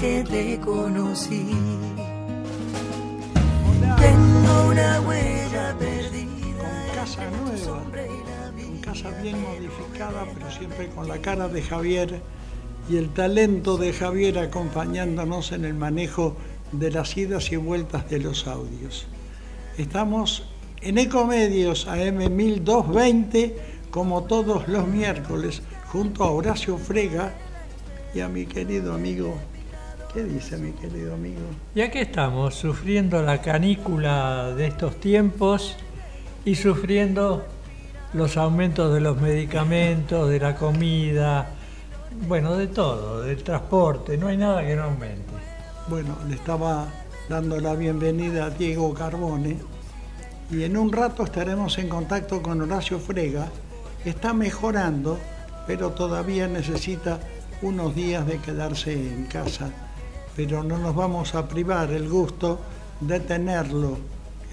Que te conocí. Tengo una huella perdida. Con casa nueva, con casa bien modificada, pero siempre con la cara de Javier y el talento de Javier acompañándonos en el manejo de las idas y vueltas de los audios. Estamos en Ecomedios AM 1220, como todos los miércoles, junto a Horacio Frega y a mi querido amigo. ¿Qué dice mi querido amigo? Y aquí estamos, sufriendo la canícula de estos tiempos y sufriendo los aumentos de los medicamentos, de la comida, bueno, de todo, del transporte, no hay nada que no aumente. Bueno, le estaba dando la bienvenida a Diego Carbone y en un rato estaremos en contacto con Horacio Frega. Está mejorando, pero todavía necesita unos días de quedarse en casa. Pero no nos vamos a privar el gusto de tenerlo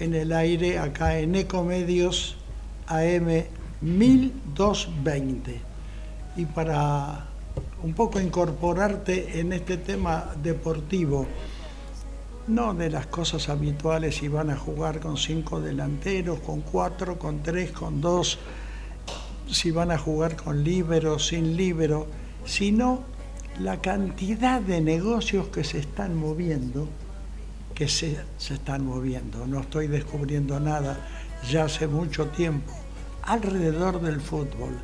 en el aire acá en Ecomedios AM 1220. Y para un poco incorporarte en este tema deportivo, no de las cosas habituales si van a jugar con cinco delanteros, con cuatro, con tres, con dos, si van a jugar con libero, sin libero, sino la cantidad de negocios que se están moviendo, que se, se están moviendo, no estoy descubriendo nada, ya hace mucho tiempo, alrededor del fútbol.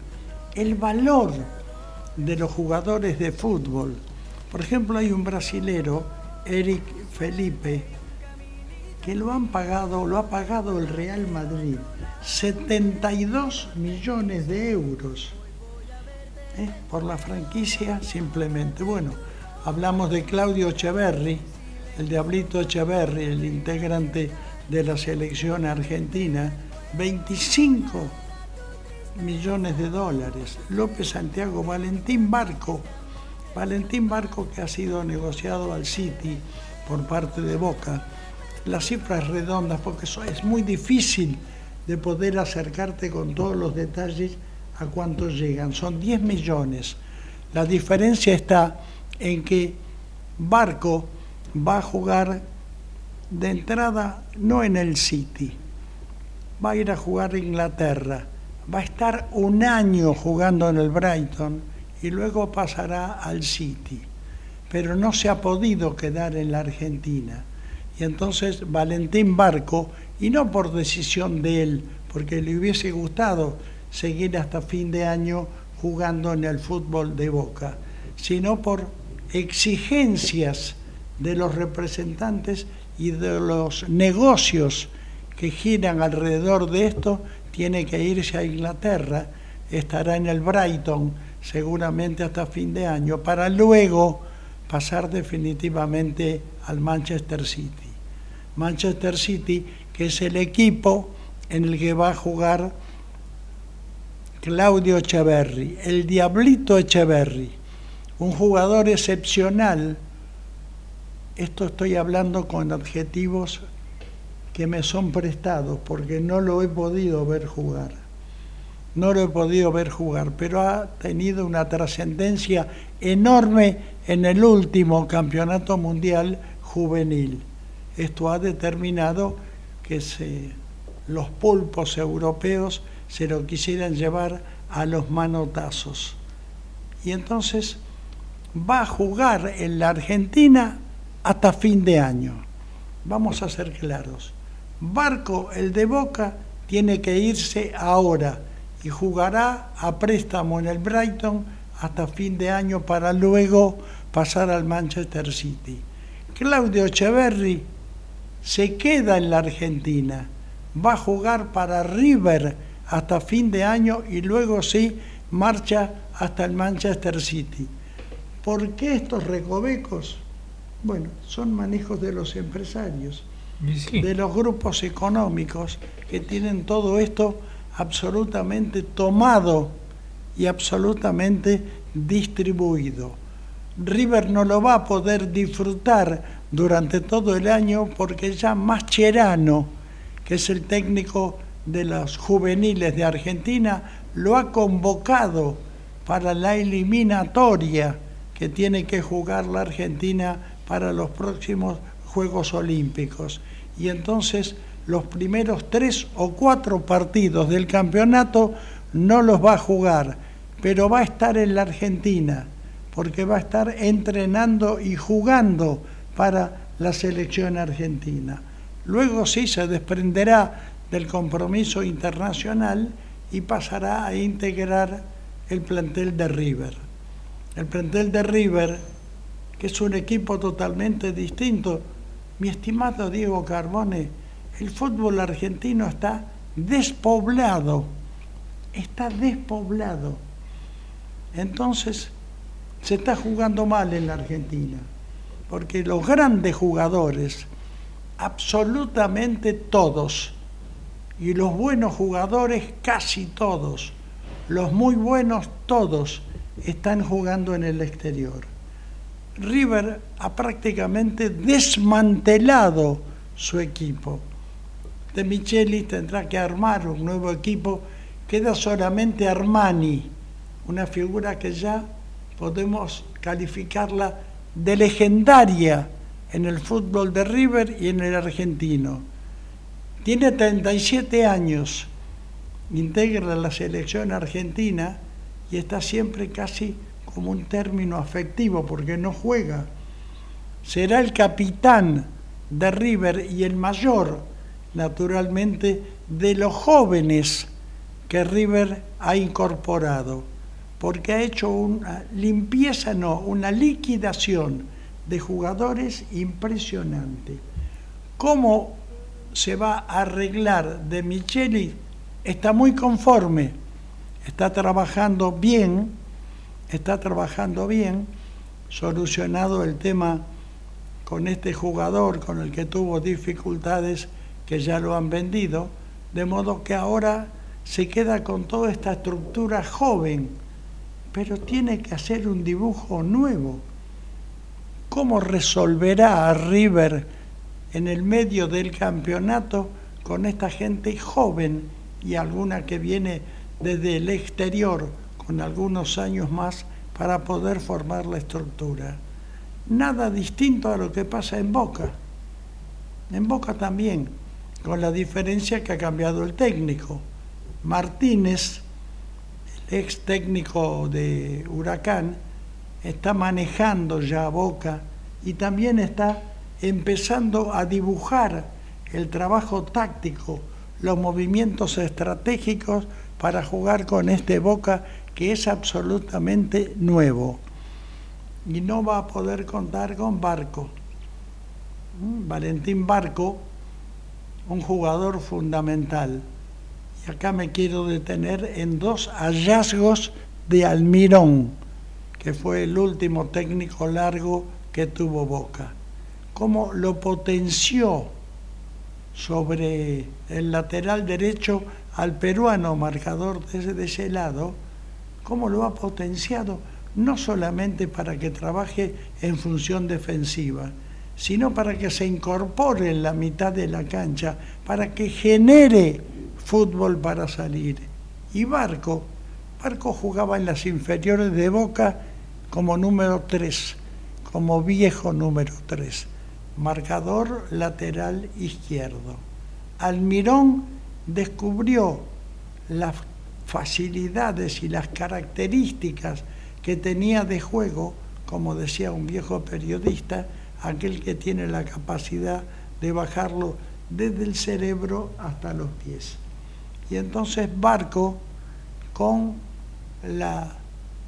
El valor de los jugadores de fútbol. Por ejemplo, hay un brasilero, Eric Felipe, que lo han pagado, lo ha pagado el Real Madrid, 72 millones de euros ¿eh? por la franquicia simplemente. Bueno, hablamos de Claudio Echeverri, el Diablito Echeverri, el integrante de la selección argentina, 25 millones de dólares. López Santiago, Valentín Barco, Valentín Barco que ha sido negociado al City por parte de Boca. Las cifras redondas, porque eso es muy difícil de poder acercarte con todos los detalles a cuántos llegan. Son 10 millones. La diferencia está en que Barco va a jugar de entrada no en el City, va a ir a jugar a Inglaterra va a estar un año jugando en el Brighton y luego pasará al City. Pero no se ha podido quedar en la Argentina. Y entonces Valentín Barco, y no por decisión de él, porque le hubiese gustado seguir hasta fin de año jugando en el fútbol de Boca, sino por exigencias de los representantes y de los negocios que giran alrededor de esto, tiene que irse a Inglaterra, estará en el Brighton seguramente hasta fin de año, para luego pasar definitivamente al Manchester City. Manchester City, que es el equipo en el que va a jugar Claudio Echeverri, el Diablito Echeverri, un jugador excepcional. Esto estoy hablando con adjetivos que me son prestados porque no lo he podido ver jugar. No lo he podido ver jugar, pero ha tenido una trascendencia enorme en el último campeonato mundial juvenil. Esto ha determinado que los pulpos europeos se lo quisieran llevar a los manotazos. Y entonces va a jugar en la Argentina hasta fin de año. Vamos a ser claros. Barco, el de Boca, tiene que irse ahora y jugará a préstamo en el Brighton hasta fin de año para luego pasar al Manchester City. Claudio Echeverri se queda en la Argentina, va a jugar para River hasta fin de año y luego sí marcha hasta el Manchester City. ¿Por qué estos recovecos? Bueno, son manejos de los empresarios, de los grupos económicos que tienen todo esto absolutamente tomado y absolutamente distribuido. River no lo va a poder disfrutar durante todo el año porque ya Mascherano, que es el técnico de los juveniles de Argentina, lo ha convocado para la eliminatoria que tiene que jugar la Argentina para los próximos Juegos Olímpicos. Y entonces los primeros tres o cuatro partidos del campeonato no los va a jugar, pero va a estar en la Argentina, porque va a estar entrenando y jugando para la selección argentina. Luego sí se desprenderá del compromiso internacional y pasará a integrar el plantel de River. El plantel de River, que es un equipo totalmente distinto, mi estimado Diego Carbone, el fútbol argentino está despoblado, está despoblado. Entonces, se está jugando mal en la Argentina, porque los grandes jugadores, absolutamente todos, y los buenos jugadores casi todos, los muy buenos todos, están jugando en el exterior. River ha prácticamente desmantelado su equipo. De Micheli tendrá que armar un nuevo equipo. Queda solamente Armani, una figura que ya podemos calificarla de legendaria en el fútbol de River y en el argentino. Tiene 37 años, integra la selección argentina y está siempre casi como un término afectivo porque no juega. Será el capitán de River y el mayor, naturalmente, de los jóvenes que River ha incorporado, porque ha hecho una limpieza, no, una liquidación de jugadores impresionante. ¿Cómo se va a arreglar de Micheli? Está muy conforme, está trabajando bien, está trabajando bien, solucionado el tema con este jugador con el que tuvo dificultades que ya lo han vendido, de modo que ahora se queda con toda esta estructura joven, pero tiene que hacer un dibujo nuevo. ¿Cómo resolverá a River en el medio del campeonato con esta gente joven y alguna que viene desde el exterior con algunos años más para poder formar la estructura? Nada distinto a lo que pasa en Boca. En Boca también, con la diferencia que ha cambiado el técnico. Martínez, el ex técnico de Huracán, está manejando ya Boca y también está empezando a dibujar el trabajo táctico, los movimientos estratégicos para jugar con este Boca que es absolutamente nuevo y no va a poder contar con Barco. Mm, Valentín Barco, un jugador fundamental. Y acá me quiero detener en dos hallazgos de Almirón, que fue el último técnico largo que tuvo Boca. Cómo lo potenció sobre el lateral derecho al peruano marcador de ese lado, cómo lo ha potenciado no solamente para que trabaje en función defensiva, sino para que se incorpore en la mitad de la cancha, para que genere fútbol para salir. Y Barco, Barco jugaba en las inferiores de Boca como número 3, como viejo número 3, marcador lateral izquierdo. Almirón descubrió las facilidades y las características que tenía de juego, como decía un viejo periodista, aquel que tiene la capacidad de bajarlo desde el cerebro hasta los pies. Y entonces Barco, con la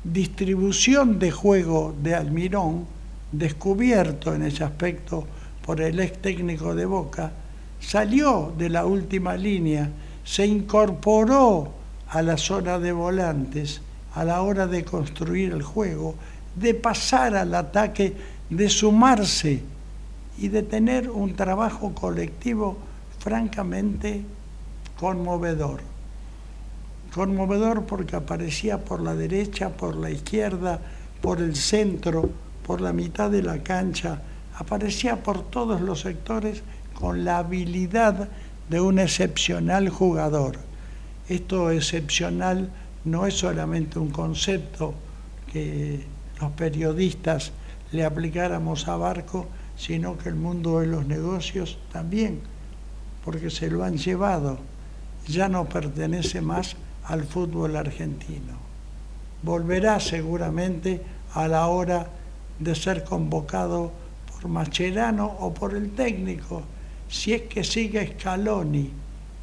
distribución de juego de Almirón, descubierto en ese aspecto por el ex técnico de Boca, salió de la última línea, se incorporó a la zona de volantes a la hora de construir el juego, de pasar al ataque, de sumarse y de tener un trabajo colectivo francamente conmovedor. Conmovedor porque aparecía por la derecha, por la izquierda, por el centro, por la mitad de la cancha, aparecía por todos los sectores con la habilidad de un excepcional jugador. Esto excepcional no es solamente un concepto que los periodistas le aplicáramos a Barco, sino que el mundo de los negocios también, porque se lo han llevado. Ya no pertenece más al fútbol argentino. Volverá seguramente a la hora de ser convocado por Macherano o por el técnico. Si es que sigue Scaloni,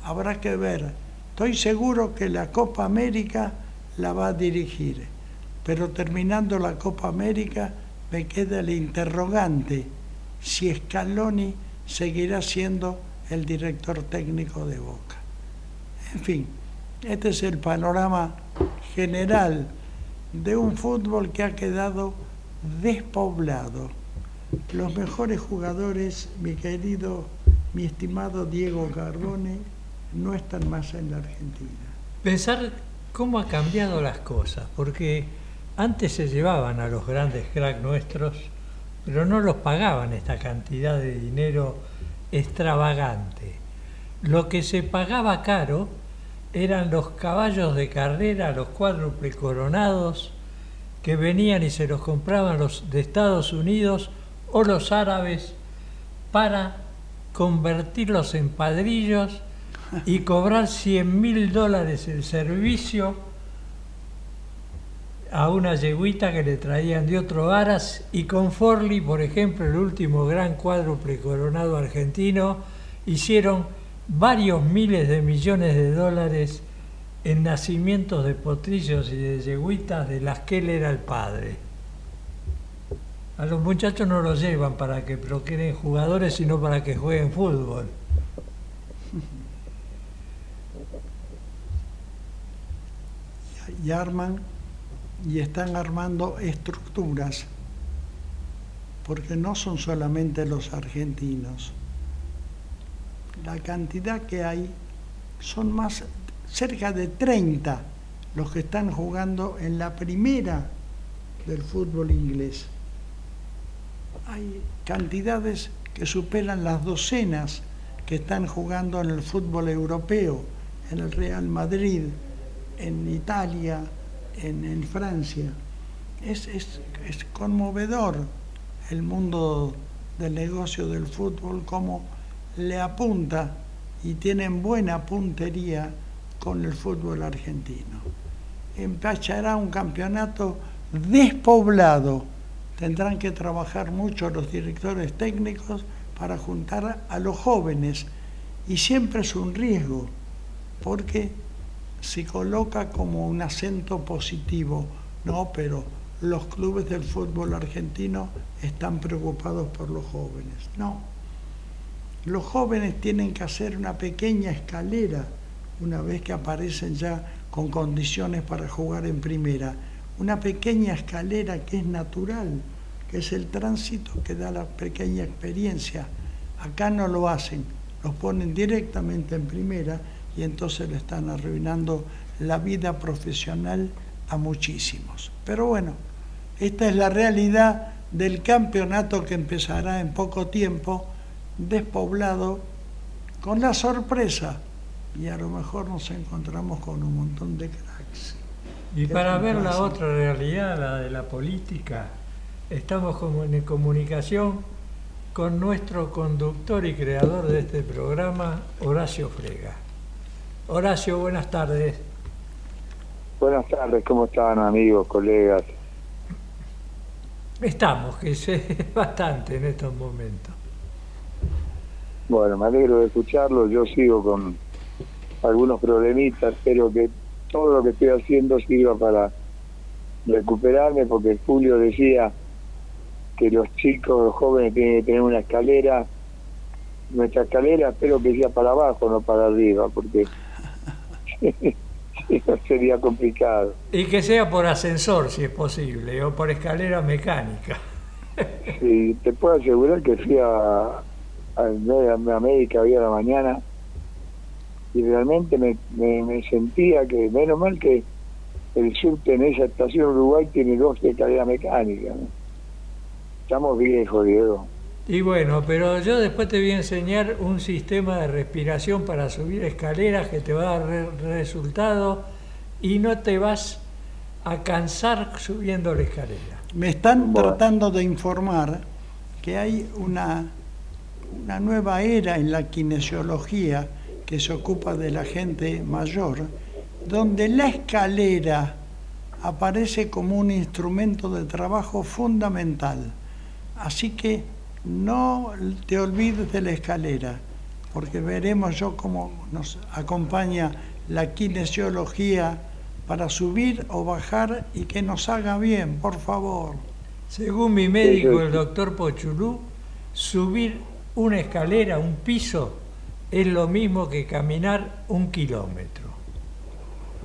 habrá que ver. Estoy seguro que la Copa América la va a dirigir, pero terminando la Copa América me queda el interrogante si Scaloni seguirá siendo el director técnico de Boca. En fin, este es el panorama general de un fútbol que ha quedado despoblado. Los mejores jugadores, mi querido, mi estimado Diego Carbone, no están más en la Argentina. Pensar cómo ha cambiado las cosas, porque antes se llevaban a los grandes cracks nuestros, pero no los pagaban esta cantidad de dinero extravagante. Lo que se pagaba caro eran los caballos de carrera, los cuádruple coronados, que venían y se los compraban los de Estados Unidos o los árabes para convertirlos en padrillos y cobrar 100 mil dólares el servicio a una yeguita que le traían de otro aras y con Forli, por ejemplo, el último gran cuádruple coronado argentino, hicieron varios miles de millones de dólares en nacimientos de potrillos y de yeguitas de las que él era el padre. A los muchachos no los llevan para que procreen jugadores, sino para que jueguen fútbol. Y arman y están armando estructuras, porque no son solamente los argentinos. La cantidad que hay son más, cerca de 30 los que están jugando en la primera del fútbol inglés. Hay cantidades que superan las docenas que están jugando en el fútbol europeo, en el Real Madrid, en Italia, en, Francia. Es, es, conmovedor el mundo del negocio del fútbol, como le apunta y tienen buena puntería con el fútbol argentino. Empachará un campeonato despoblado. Tendrán que trabajar mucho los directores técnicos para juntar a los jóvenes. Y siempre es un riesgo, porque se coloca como un acento positivo, no, pero los clubes del fútbol argentino están preocupados por los jóvenes. No, los jóvenes tienen que hacer una pequeña escalera una vez que aparecen ya con condiciones para jugar en primera, una pequeña escalera que es natural, que es el tránsito que da la pequeña experiencia. Acá no lo hacen, los ponen directamente en primera y entonces le están arruinando la vida profesional a muchísimos. Pero bueno, esta es la realidad del campeonato que empezará en poco tiempo, despoblado, con la sorpresa, y a lo mejor nos encontramos con un montón de cracks. Y para ver la otra realidad, la de la política, estamos en comunicación con nuestro conductor y creador de este programa, Horacio Frega. Horacio, buenas tardes. Buenas tardes, ¿cómo están amigos, colegas? Estamos, que es bastante en estos momentos. Bueno, me alegro de escucharlo, yo sigo con algunos problemitas, espero que todo lo que estoy haciendo sirva para recuperarme, porque Julio decía que los chicos, los jóvenes tienen que tener una escalera, nuestra escalera espero que sea para abajo, no para arriba, porque Eso sería complicado. Y que sea por ascensor, si es posible, o por escalera mecánica. Sí, te puedo asegurar que fui a, a, América hoy a la mañana y realmente me, me, sentía que, menos mal que el subte en esa estación Uruguay tiene dos de calidad mecánica. Estamos viejos, Diego. Y bueno, pero yo después te voy a enseñar un sistema de respiración para subir escaleras que te va a dar resultado y no te vas a cansar subiendo la escalera. Me están tratando de informar que hay una, una nueva era en la kinesiología que se ocupa de la gente mayor, donde la escalera aparece como un instrumento de trabajo fundamental. Así que no te olvides de la escalera, porque veremos yo cómo nos acompaña la kinesiología para subir o bajar y que nos haga bien, por favor. Según mi médico, el doctor Pochulú, subir una escalera, un piso, es lo mismo que caminar un kilómetro.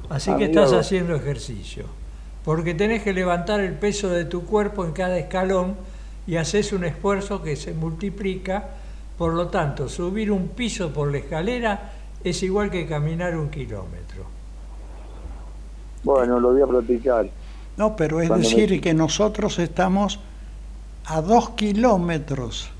Así que estás haciendo ejercicio, porque tenés que levantar el peso de tu cuerpo en cada escalón y haces un esfuerzo que se multiplica, por lo tanto, subir un piso por la escalera es igual que caminar un kilómetro. Bueno, lo voy a practicar. No, pero es decir que nosotros estamos a dos kilómetros,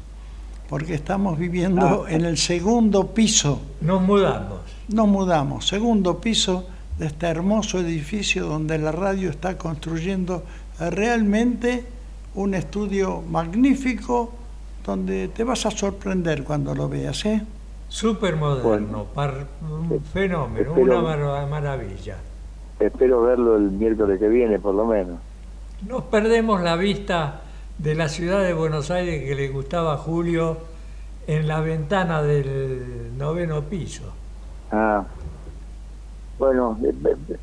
porque estamos viviendo ah. en el segundo piso. Nos mudamos. Nos mudamos, segundo piso de este hermoso edificio donde la radio está construyendo realmente un estudio magnífico donde te vas a sorprender cuando lo veas, ¿eh? Súper moderno, un fenómeno, una maravilla. Espero verlo el miércoles que viene, por lo menos. Nos perdemos la vista de la ciudad de Buenos Aires que le gustaba a Julio en la ventana del noveno piso. Ah, bueno, eh, eh,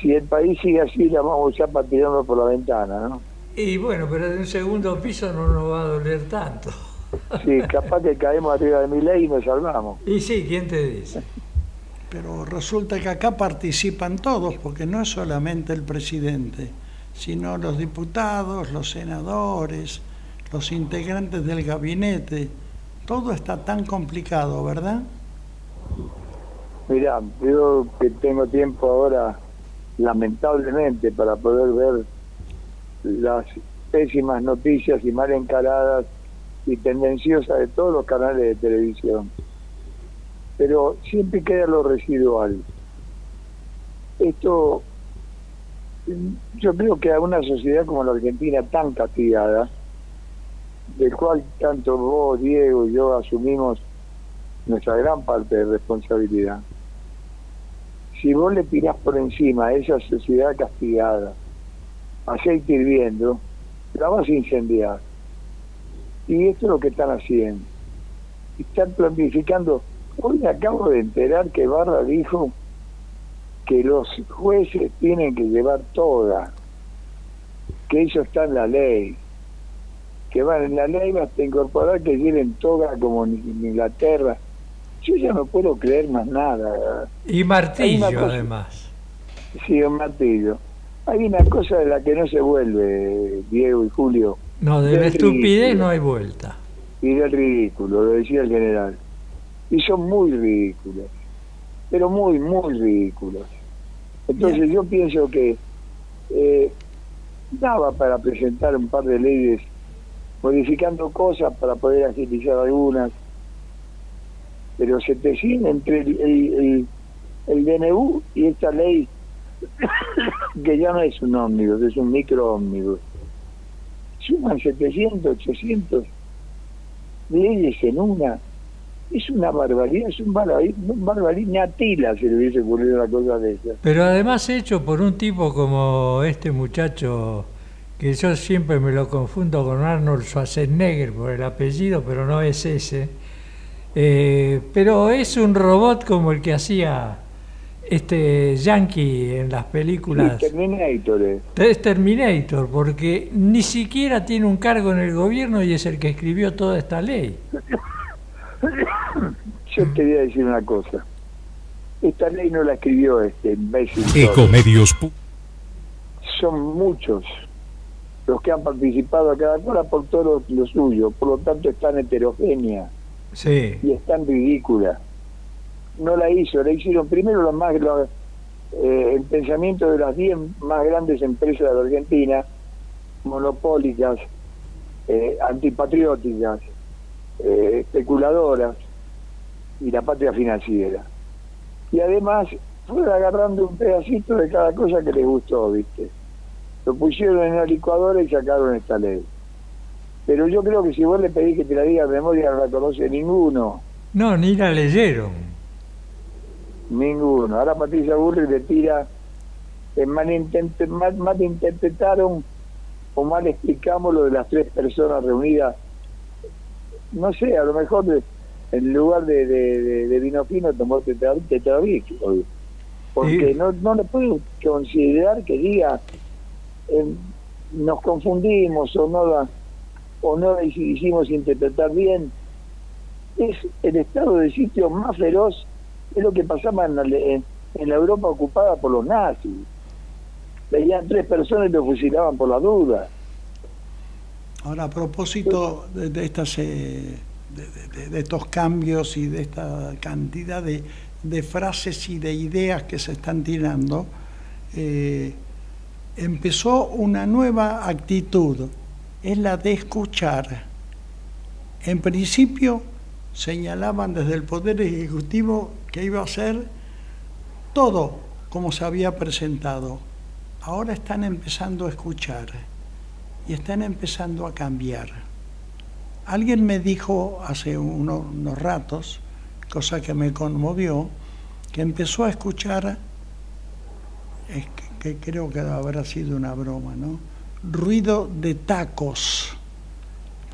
si el país sigue así, la vamos ya pateando por la ventana, ¿no? Y bueno, pero de un segundo piso no nos va a doler tanto. Sí, capaz que caemos arriba de mi ley y nos salvamos. Y sí, ¿quién te dice? Pero resulta que acá participan todos, porque no es solamente el presidente, sino los diputados, los senadores, los integrantes del gabinete. Todo está tan complicado, ¿verdad? Mira, yo que tengo tiempo ahora, lamentablemente, para poder ver las pésimas noticias y mal encaradas y tendenciosas de todos los canales de televisión. Pero siempre queda lo residual. Esto, yo creo que a una sociedad como la Argentina tan castigada, del cual tanto vos, Diego y yo asumimos nuestra gran parte de responsabilidad, si vos le tirás por encima a esa sociedad castigada, aceite hirviendo, la vas a incendiar. Y esto es lo que están haciendo. Están planificando. Hoy me acabo de enterar que Barra dijo que los jueces tienen que llevar toda, que eso está en la ley, que van en la ley hasta incorporar que lleven toga como en Inglaterra. Yo ya no puedo creer más nada. Y martillo, además. Sí, un martillo hay una cosa de la que no se vuelve, Diego y Julio. No, de la estupidez no hay vuelta. Y del ridículo, lo decía el general. Y son muy ridículos, pero muy, muy ridículos. Entonces yo pienso que eh, daba para presentar un par de leyes modificando cosas para poder agilizar algunas, pero se te entre el, el, el DNU y esta ley que ya no es un ómnibus, es un micro ómnibus. Suman 700, 800 leyes en una. Es una barbaridad, es un barbaridad, un barbaridad tila se le hubiese ocurrido una cosa de esa. Pero además hecho por un tipo como este muchacho, que yo siempre me lo confundo con Arnold Schwarzenegger por el apellido, pero no es ese. Eh, pero es un robot como el que hacía este yankee en las películas. Terminator. Es Terminator, porque ni siquiera tiene un cargo en el gobierno y es el que escribió toda esta ley. Yo te voy a decir una cosa. Esta ley no la escribió este imbécil. Ecomedios. Son muchos los que han participado a cada cual aportó lo, lo suyo, por lo tanto es tan heterogénea Sí. y es tan ridícula. No la hizo, la hicieron primero los más los, eh, el pensamiento de las 10 más grandes empresas de la Argentina, monopólicas, eh, antipatrióticas, eh, especuladoras y la patria financiera. Y además fueron agarrando un pedacito de cada cosa que les gustó, ¿viste? Lo pusieron en la licuadora y sacaron esta ley. Pero yo creo que si vos le pedís que te la diga de memoria, no la conoce ninguno. No, ni la leyeron. Ninguno. Ahora Patricia Burri le tira, eh, mal, malinterpretaron o mal explicamos lo de las tres personas reunidas. No sé, a lo mejor de- en lugar de, de, de- de vino fino tomó tetra- tetrabric. Porque no, no le puedo considerar que diga eh, nos confundimos o no la, o no la hicimos interpretar bien. Es el estado de sitio más feroz es lo que pasaba en la, en, en la Europa ocupada por los nazis. Veían tres personas y lo fusilaban por la duda. Ahora, a propósito eh, de, estos cambios y de esta cantidad de, de frases y de ideas que se están tirando, eh, empezó una nueva actitud, es la de escuchar. En principio señalaban desde el Poder Ejecutivo que iba a ser todo como se había presentado. Ahora están empezando a escuchar y están empezando a cambiar. Alguien me dijo hace uno- unos ratos, cosa que me conmovió, que empezó a escuchar, es que, que creo que habrá sido una broma, ¿no? Ruido de tacos,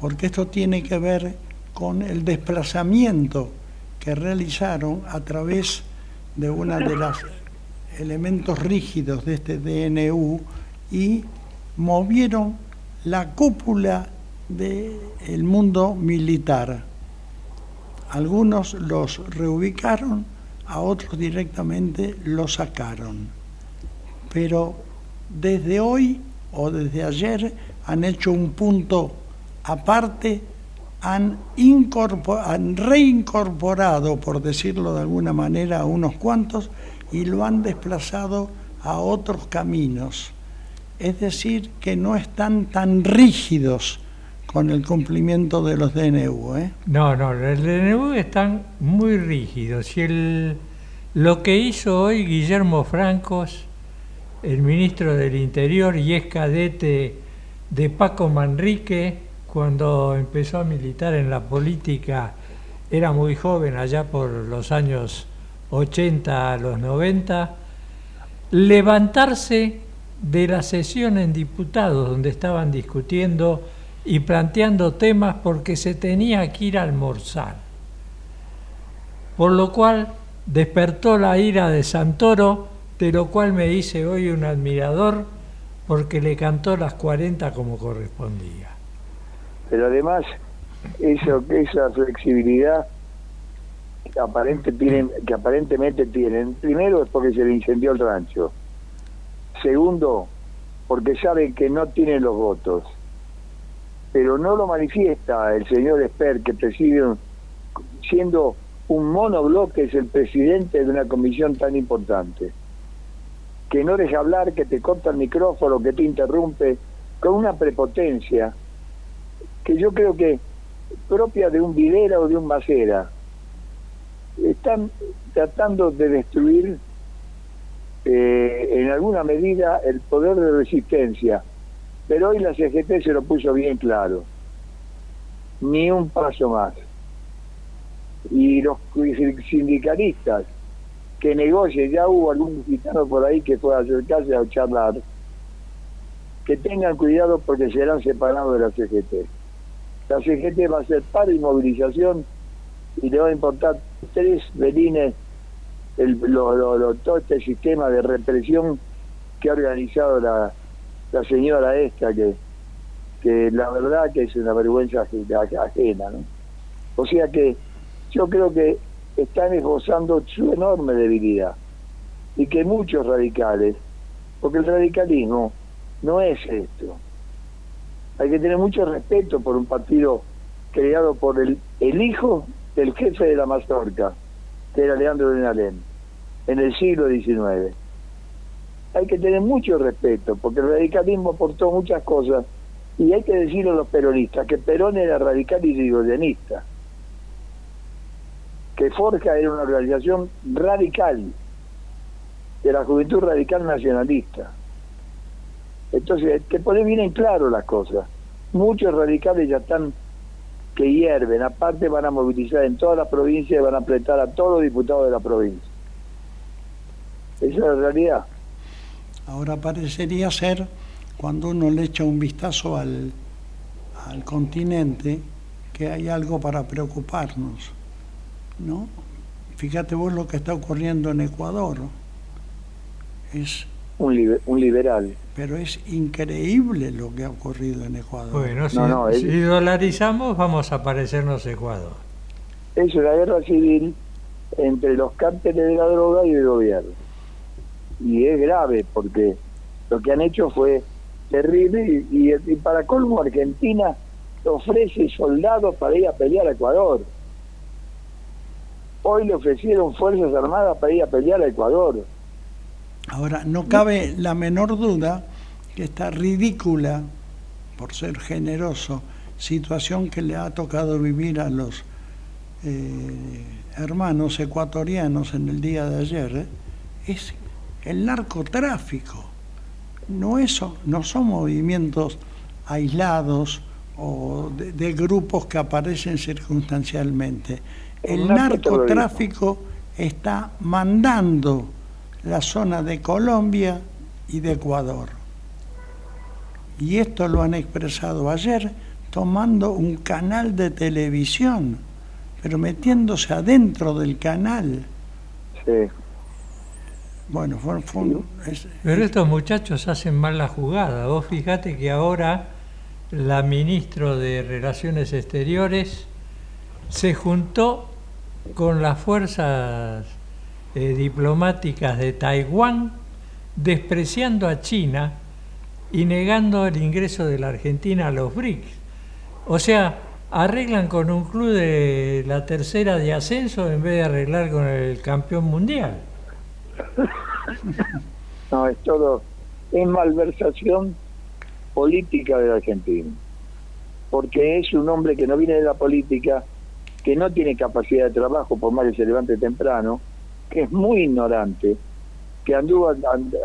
porque esto tiene que ver con el desplazamiento que realizaron a través de una de los elementos rígidos de este DNU y movieron la cúpula del mundo militar. Algunos los reubicaron, a otros directamente los sacaron. Pero desde hoy o desde ayer han hecho un punto aparte, han, incorpor- han reincorporado, por decirlo de alguna manera, a unos cuantos y lo han desplazado a otros caminos. Es decir, que no están tan rígidos con el cumplimiento de los DNU. ¿eh? No, no, el DNU están muy rígidos. Y el, lo que hizo hoy Guillermo Francos, el ministro del Interior y es cadete de Paco Manrique, cuando empezó a militar en la política, era muy joven, allá por los años 80 a los 90, levantarse de la sesión en diputados donde estaban discutiendo y planteando temas porque se tenía que ir a almorzar. Por lo cual despertó la ira de Santoro, de lo cual me hice hoy un admirador porque le cantó las 40 como correspondía. Pero además, eso, esa flexibilidad que, aparente tienen, que aparentemente tienen, primero es porque se le incendió el rancho. Segundo, porque saben que no tienen los votos. Pero no lo manifiesta el señor Esper, que preside, siendo un monobloque, es el presidente de una comisión tan importante. Que no deja hablar, que te corta el micrófono, que te interrumpe, con una prepotencia que yo creo que propia de un Videla o de un Macera. Están tratando de destruir eh, en alguna medida el poder de resistencia, pero hoy la CGT se lo puso bien claro. Ni un paso más. Y los sindicalistas que negocien, ya hubo algún gitano por ahí que fue a acercarse a charlar, que tengan cuidado porque serán separados de la CGT. La CGT va a ser paro y movilización y le va a importar tres belines el, lo- lo- lo- todo este sistema de represión que ha organizado la, la señora esta, que, que la verdad que es una vergüenza aj- ajena. O sea que yo creo que están esbozando su enorme debilidad y que muchos radicales, porque el radicalismo no es esto, Hay que tener mucho respeto por un partido creado por el, el hijo del jefe de la mazorca, que era Leandro Benalén, en el siglo XIX. Hay que tener mucho respeto, porque el radicalismo aportó muchas cosas, y hay que decirle a los peronistas que Perón era radical y rigoyenista, que Forja era una organización radical, de la juventud radical nacionalista. Entonces, te pone bien en claro las cosas. Muchos radicales ya están que hierven. Aparte van a movilizar en toda la provincia y van a apretar a todos los diputados de la provincia. Esa es la realidad. Ahora parecería ser, cuando uno le echa un vistazo al, al continente, que hay algo para preocuparnos. ¿no? Fíjate vos lo que está ocurriendo en Ecuador. Es un, un liberal. Pero es increíble lo que ha ocurrido en Ecuador. Bueno, si, dolarizamos vamos a parecernos Ecuador. Es una guerra civil entre los cárteles de la droga y el gobierno. Y es grave porque lo que han hecho fue terrible y, y para colmo Argentina ofrece soldados para ir a pelear a Ecuador. Hoy le ofrecieron Fuerzas Armadas para ir a pelear a Ecuador Ahora, no cabe la menor duda que esta ridícula, por ser generoso, situación que le ha tocado vivir a los eh, hermanos ecuatorianos en el día de ayer, eh, es el narcotráfico. No, eso, no son movimientos aislados o de grupos que aparecen circunstancialmente. El narcotráfico está mandando la zona de Colombia y de Ecuador. Y esto lo han expresado ayer tomando un canal de televisión, pero metiéndose adentro del canal. Sí. Bueno, fue, Pero estos muchachos hacen mal la jugada. Vos fíjate que ahora la ministra de Relaciones Exteriores se juntó con las fuerzas eh, diplomáticas de Taiwán despreciando a China y negando el ingreso de la Argentina a los BRICS. O sea, arreglan con un club de la tercera de ascenso en vez de arreglar con el campeón mundial. No, es todo, es malversación política de la Argentina, porque es un hombre que no viene de la política, que no tiene capacidad de trabajo, por más que se levante temprano, que es muy ignorante, que anduvo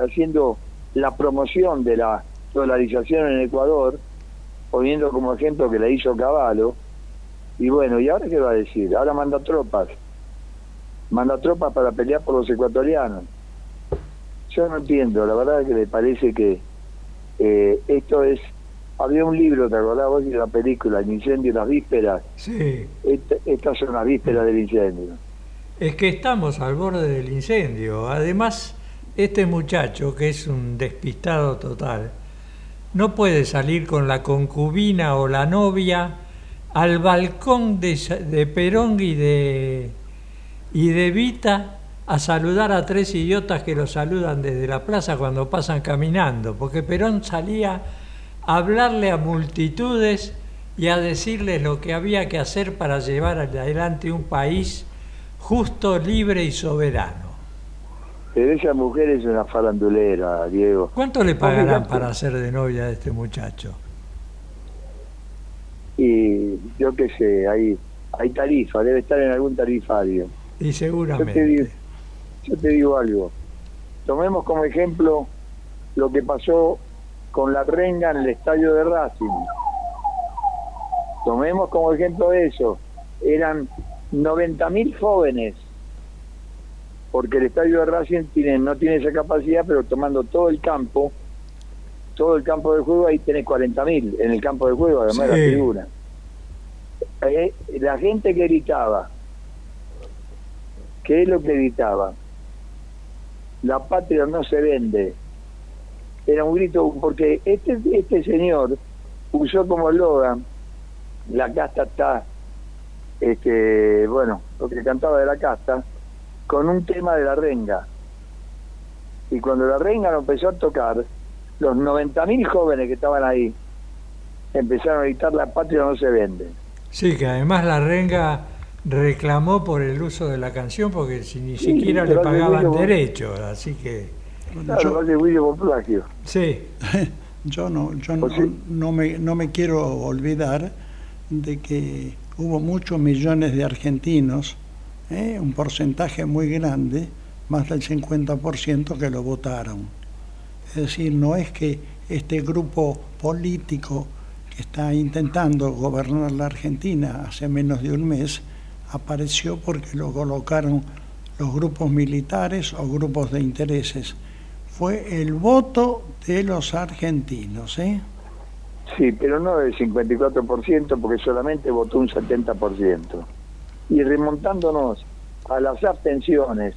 haciendo la promoción de la dolarización en Ecuador, poniendo como ejemplo que la hizo Caballo, y bueno, ¿y ahora qué va a decir? Ahora manda tropas, manda tropas para pelear por los ecuatorianos. Yo no entiendo, la verdad es que me parece que eh, esto es... Había un libro, ¿te acordás vos de la película, El incendio las vísperas? Sí. estas son las vísperas del incendio. Es que estamos al borde del incendio. Además, este muchacho, que es un despistado total, no puede salir con la concubina o la novia al balcón de, Perón y de, y de Vita a saludar a tres idiotas que lo saludan desde la plaza cuando pasan caminando, porque Perón salía a hablarle a multitudes y a decirles lo que había que hacer para llevar adelante un país justo, libre y soberano. Pero esa mujer es una farandulera, Diego. ¿Cuánto le pagarán para ser de novia de este muchacho? Y yo qué sé, hay, hay tarifa, debe estar en algún tarifario. Y seguramente. Yo te, digo, yo te digo algo. Tomemos como ejemplo lo que pasó con la renga en el estadio de Racing. Tomemos como ejemplo eso. Eran 90.000 jóvenes, porque el estadio de Racing tiene, no tiene esa capacidad, pero tomando todo el campo, todo el campo de juego, ahí tenés 40.000 en el campo de juego, además de la tribuna. Eh, la gente que gritaba, ¿qué es lo que gritaba? La patria no se vende. Era un grito, porque este, este señor usó como eslogan, la casta está este, bueno, lo que cantaba de la casta, con un tema de la renga. Y cuando la renga lo empezó a tocar, los 90.000 jóvenes que estaban ahí empezaron a gritar la patria no se vende. Sí, que además la renga reclamó por el uso de la canción porque si ni Sí, siquiera le pagaban ruido. derechos, así que Claro, Yo- por plagio. sí, Yo no, yo no me, no me quiero olvidar de que hubo muchos millones de argentinos, ¿eh? un porcentaje muy grande, más del 50% que lo votaron. Es decir, no es que este grupo político que está intentando gobernar la Argentina hace menos de un mes apareció porque lo colocaron los grupos militares o grupos de intereses. Fue el voto de los argentinos, ¿eh? Sí, pero no del 54% porque solamente votó un 70%. Y remontándonos a las abstenciones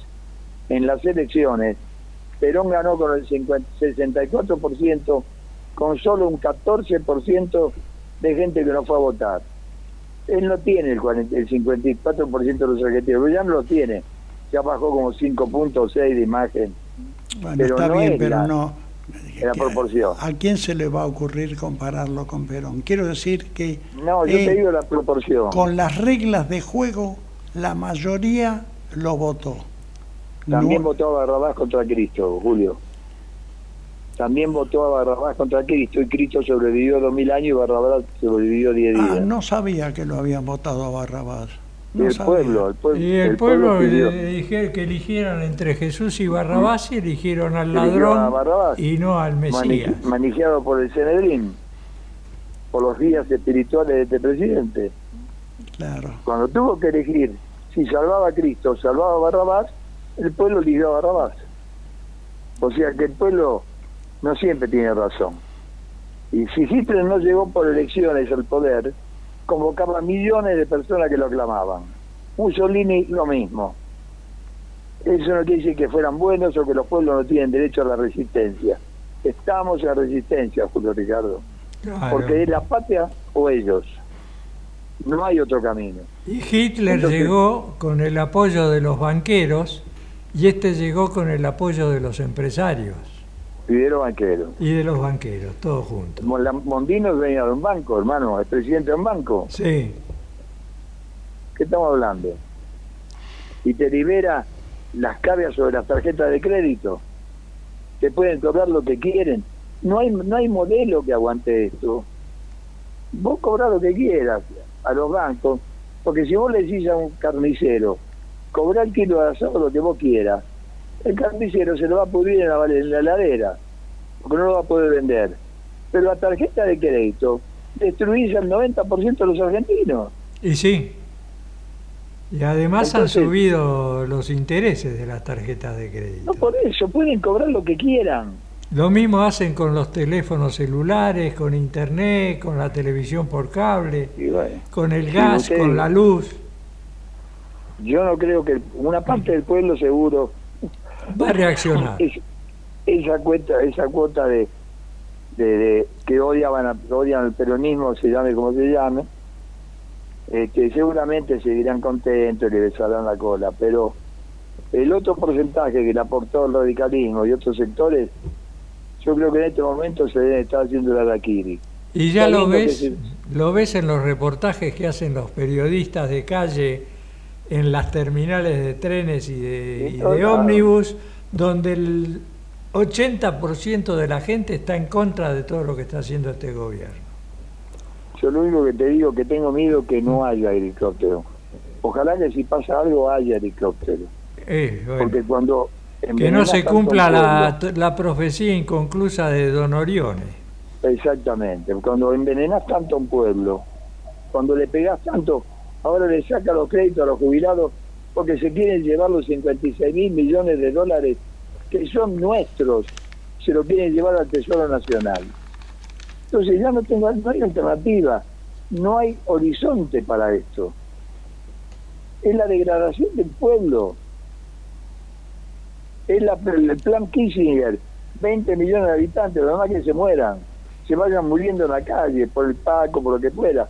en las elecciones, Perón ganó con el 50 64% con solo un 14% de gente que no fue a votar. Él no tiene el, 40 el 54% de los argentinos, pero ya no lo tiene. Ya bajó como 5.6 de imagen. Bueno, Pero está no bien, pero la- no. la proporción. ¿A quién se le va a ocurrir compararlo con Perón? Quiero decir que No, yo eh, te digo la proporción. con las reglas de juego, la mayoría lo votó. También No- votó a Barrabás contra Cristo, Julio. También votó a Barrabás contra Cristo y Cristo sobrevivió dos mil años y Barrabás sobrevivió diez días. Ah, no sabía que lo habían votado a Barrabás. Y No el sabía. pueblo, el pueblo, y el, pueblo, que eligieran entre Jesús y Barrabás y eligieron al ladrón Barrabás. y no al Mesías. manejado por el Cenedrín, por los guías espirituales de este presidente. Claro. Cuando tuvo que elegir si salvaba a Cristo o salvaba a Barrabás, el pueblo eligió a Barrabás. O sea que el pueblo no siempre tiene razón. Y si Hitler no llegó por elecciones al poder, convocaba millones de personas que lo aclamaban. Mussolini lo mismo. Eso no quiere decir que fueran buenos o que los pueblos no tienen derecho a la resistencia. Estamos en la resistencia, Julio Ricardo. Claro. Porque es la patria o ellos. No hay otro camino. Y Hitler Entonces- llegó con el apoyo de los banqueros y este llegó con el apoyo de los empresarios Pidieron banquero. y de los banqueros, todos juntos. Mondino es dueño de un banco, hermano, es presidente de un banco. Sí, ¿Qué estamos hablando? Y te libera las cargas sobre las tarjetas de crédito. Te pueden cobrar lo que quieren. No hay, no hay modelo que aguante esto. Vos cobrás lo que quieras a los bancos, porque si vos le decís a un carnicero, cobrar el kilo de asado lo que vos quieras, el carnicero se lo va a pudrir en la, en la heladera, porque no lo va a poder vender. Pero la tarjeta de crédito destruís al 90% de los argentinos. y sí. Y además Entonces- han subido los intereses de las tarjetas de crédito. No por eso, pueden cobrar lo que quieran. Lo mismo hacen con los teléfonos celulares, con internet, con la televisión por cable, bueno, con el gas, usted- con la luz. yo no creo que una parte del pueblo seguro Va a reaccionar. es- esa cuota, esa cuota de, de, de- que odiaban odian al peronismo, se llame como se llame, este, seguramente seguirán contentos y le besarán la cola, pero el otro porcentaje que le aportó el radicalismo y otros sectores, yo creo que en este momento se debe estar haciendo la daquiri. Y ya lo ves, se- lo ves en los reportajes que hacen los periodistas de calle en las terminales de trenes y de, y ómnibus, donde el 80% de la gente está en contra de todo lo que está haciendo este gobierno. Yo lo único que te digo que tengo miedo que no haya helicóptero. Ojalá que si pasa algo haya helicóptero. Eh, bueno, Porque cuando... que no se cumpla la, la profecía inconclusa de Don Orione. Exactamente. Cuando envenenas tanto a un pueblo, cuando le pegás tanto, ahora le saca los créditos a los jubilados porque se quieren llevar los 56 mil millones de dólares que son nuestros, se lo quieren llevar al Tesoro Nacional. Entonces ya no, tengo, no hay alternativa, no hay horizonte para esto. Es la degradación del pueblo. Es el plan Kissinger, 20 millones de habitantes, lo demás que se mueran, se vayan muriendo en la calle, por el Paco, por lo que fuera.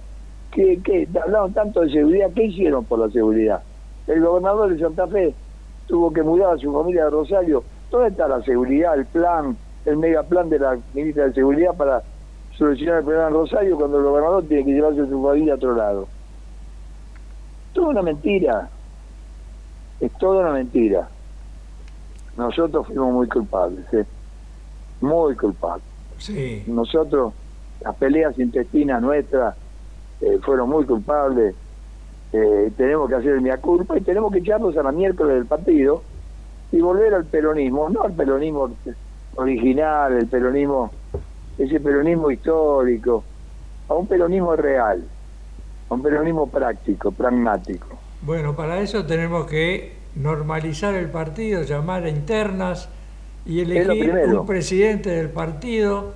¿Qué, qué? Hablaron tanto de seguridad, ¿qué hicieron por la seguridad? El gobernador de Santa Fe tuvo que mudar a su familia de Rosario. ¿Dónde está la seguridad, el plan, el mega plan de la ministra de Seguridad para solucionar el problema en Rosario cuando el gobernador tiene que llevarse su familia a otro lado. Toda una mentira. Es toda una mentira. Nosotros fuimos muy culpables, ¿eh? muy culpables. Sí. Nosotros, las peleas intestinas nuestras eh, fueron muy culpables. Eh, tenemos que hacer el mea culpa y tenemos que echarnos a la miércoles del partido y volver al peronismo, no al peronismo original, el peronismo, ese peronismo histórico, a un peronismo real, a un peronismo práctico, pragmático. Bueno, para eso tenemos que normalizar el partido, llamar a internas y elegir un presidente del partido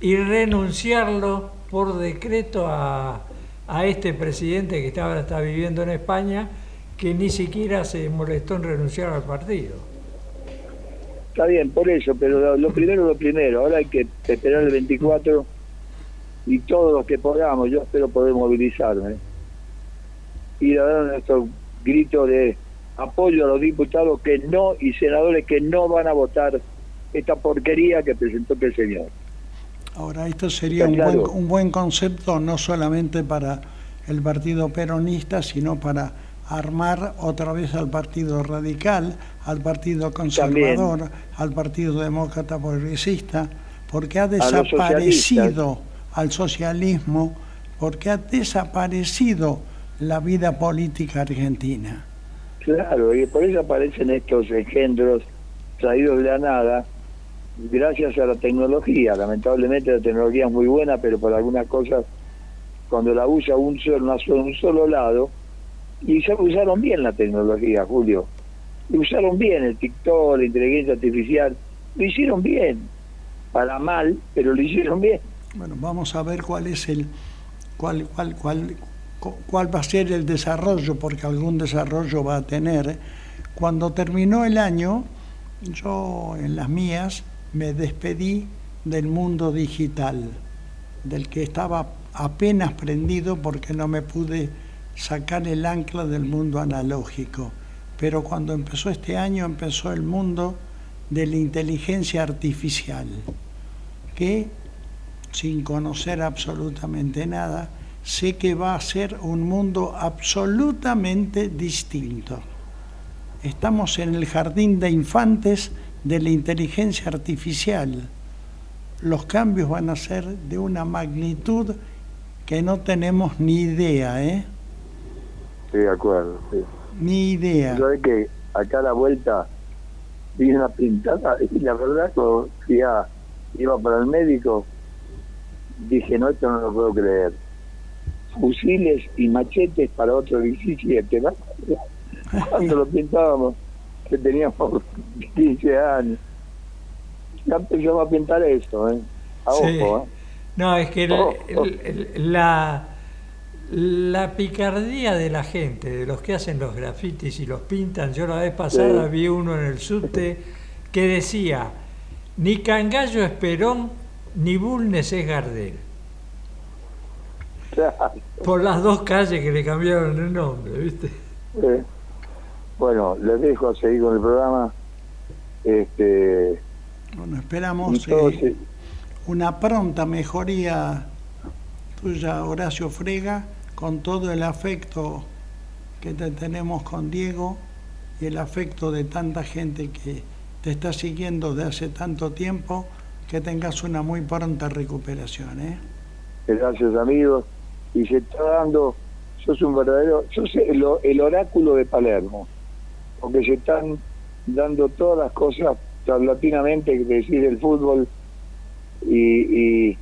y renunciarlo por decreto a, a este presidente que ahora está viviendo en España, que ni siquiera se molestó en renunciar al partido. Está bien, por eso, pero lo, primero lo primero. Ahora hay que esperar el 24 y todos los que podamos, yo espero poder movilizarme. Y dar nuestro grito de apoyo a los diputados que no y senadores que no van a votar esta porquería que presentó el señor. Ahora, esto sería un buen, un buen concepto no solamente para el partido peronista, sino para armar otra vez al Partido Radical, al Partido Conservador, al Partido Demócrata Progresista, porque ha desaparecido al socialismo, porque ha desaparecido la vida política argentina. Claro, y por eso aparecen estos engendros traídos de la nada, gracias a la tecnología. Lamentablemente la tecnología es muy buena, pero por algunas cosas, cuando la usa un solo, un solo lado, y usaron bien la tecnología, Julio. usaron bien el TikTok, la inteligencia artificial. Lo hicieron bien. Para mal, pero lo hicieron bien. Bueno, vamos a ver cuál es el cuál cuál cuál cuál va a ser el desarrollo porque algún desarrollo va a tener. Cuando terminó el año, yo en las mías me despedí del mundo digital, del que estaba apenas prendido porque no me pude sacar el ancla del mundo analógico. Pero cuando empezó este año empezó el mundo de la inteligencia artificial, que sin conocer absolutamente nada, sé que va a ser un mundo absolutamente distinto. Estamos en el jardín de infantes de la inteligencia artificial. Los cambios van a ser de una magnitud que no tenemos ni idea, ¿eh? Sí, de acuerdo, sí. Ni idea. Yo es que acá a la vuelta vi una pintada y la verdad cuando iba, iba para el médico dije, no, esto no lo puedo creer. Fusiles y machetes para otro 17, ¿no? Cuando lo pintábamos, que teníamos 15 años. Ya empezamos a pintar eso, ¿eh? A ojo, ¿eh? No, es que la la picardía de la gente, de los que hacen los grafitis y los pintan, yo la vez pasada vi uno en el subte que decía, ni Cangallo es Perón, ni Bulnes es Gardel. Por las dos calles que le cambiaron el nombre, ¿viste? Bueno, les dejo a seguir con el programa. Este, bueno, esperamos eh, una pronta mejoría tuya, Horacio Frega con todo el afecto que te tenemos con Diego y el afecto de tanta gente que te está siguiendo de hace tanto tiempo, que tengas una muy pronta recuperación. ¿eh? Gracias amigos. Y se está dando, sos un verdadero, sos el, el oráculo de Palermo, porque se están dando todas las cosas paulatinamente, que decir el fútbol, y, y,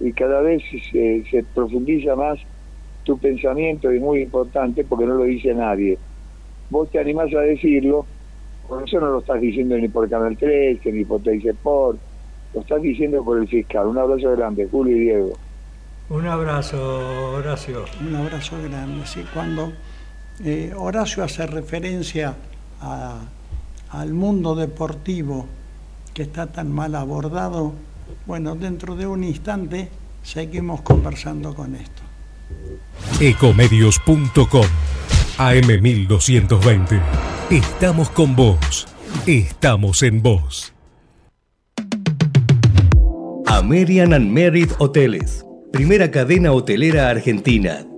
y cada vez se, se profundiza más tu pensamiento es muy importante porque no lo dice nadie. Vos te animás a decirlo, por eso no lo estás diciendo ni por Canal 13, ni por por lo estás diciendo por el fiscal. Un abrazo grande, Julio y Diego. Un abrazo, Horacio. Un abrazo grande. Sí, cuando eh, Horacio hace referencia a, al mundo deportivo que está tan mal abordado, bueno, dentro de un instante seguimos conversando con esto. Ecomedios.com AM1220. Estamos con vos. Estamos en vos. American and Merit Hoteles. Primera cadena hotelera argentina.